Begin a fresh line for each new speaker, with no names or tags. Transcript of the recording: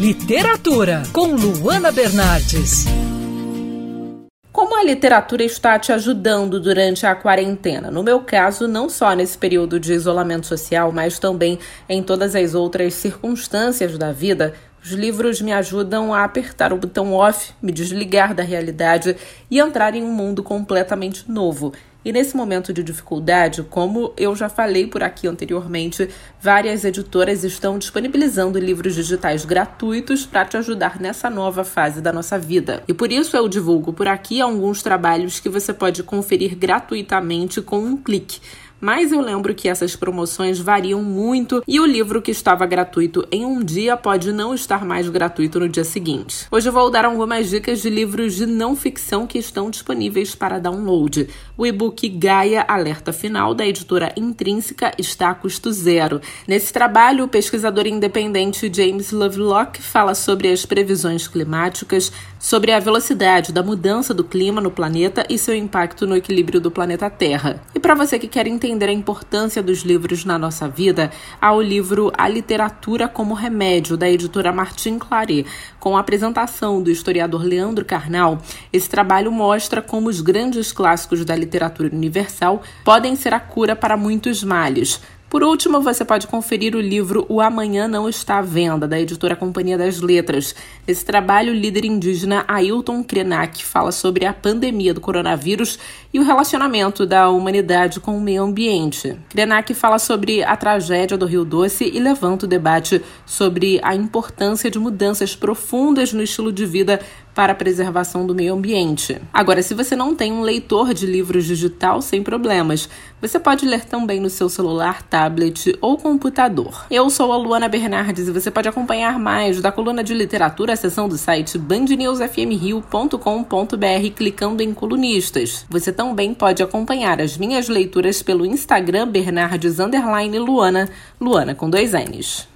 Literatura com Luana Bernardes.
Como a literatura está te ajudando durante a quarentena? No meu caso, não só nesse período de isolamento social, mas também em todas as outras circunstâncias da vida, os livros me ajudam a apertar o botão off, me desligar da realidade e entrar em um mundo completamente novo. E nesse momento de dificuldade, como eu já falei por aqui anteriormente, várias editoras estão disponibilizando livros digitais gratuitos para te ajudar nessa nova fase da nossa vida. E por isso eu divulgo por aqui alguns trabalhos que você pode conferir gratuitamente com um clique. Mas eu lembro que essas promoções variam muito e o livro que estava gratuito em um dia pode não estar mais gratuito no dia seguinte. Hoje eu vou dar algumas dicas de livros de não ficção que estão disponíveis para download. O e-book Gaia Alerta Final, da editora Intrínseca, está a custo zero. Nesse trabalho, o pesquisador independente James Lovelock fala sobre as previsões climáticas, sobre a velocidade da mudança do clima no planeta e seu impacto no equilíbrio do planeta Terra. E para você que quer entender a importância dos livros na nossa vida, há o livro A Literatura como Remédio, da editora Martin Claret. Com a apresentação do historiador Leandro Carnal, esse trabalho mostra como os grandes clássicos da literatura universal podem ser a cura para muitos males por último, você pode conferir o livro O Amanhã Não Está à Venda, da editora Companhia das Letras. Esse trabalho, o líder indígena Ailton Krenak fala sobre a pandemia do coronavírus e o relacionamento da humanidade com o meio ambiente. Krenak fala sobre a tragédia do Rio Doce e levanta o debate sobre a importância de mudanças profundas no estilo de vida para a preservação do meio ambiente. Agora, se você não tem um leitor de livros digital, sem problemas. Você pode ler também no seu celular, tablet ou computador. Eu sou a Luana Bernardes e você pode acompanhar mais da coluna de literatura, a seção do site bandnewsfmrio.com.br clicando em colunistas. Você também pode acompanhar as minhas leituras pelo Instagram Bernardes Luana, Luana com dois N's.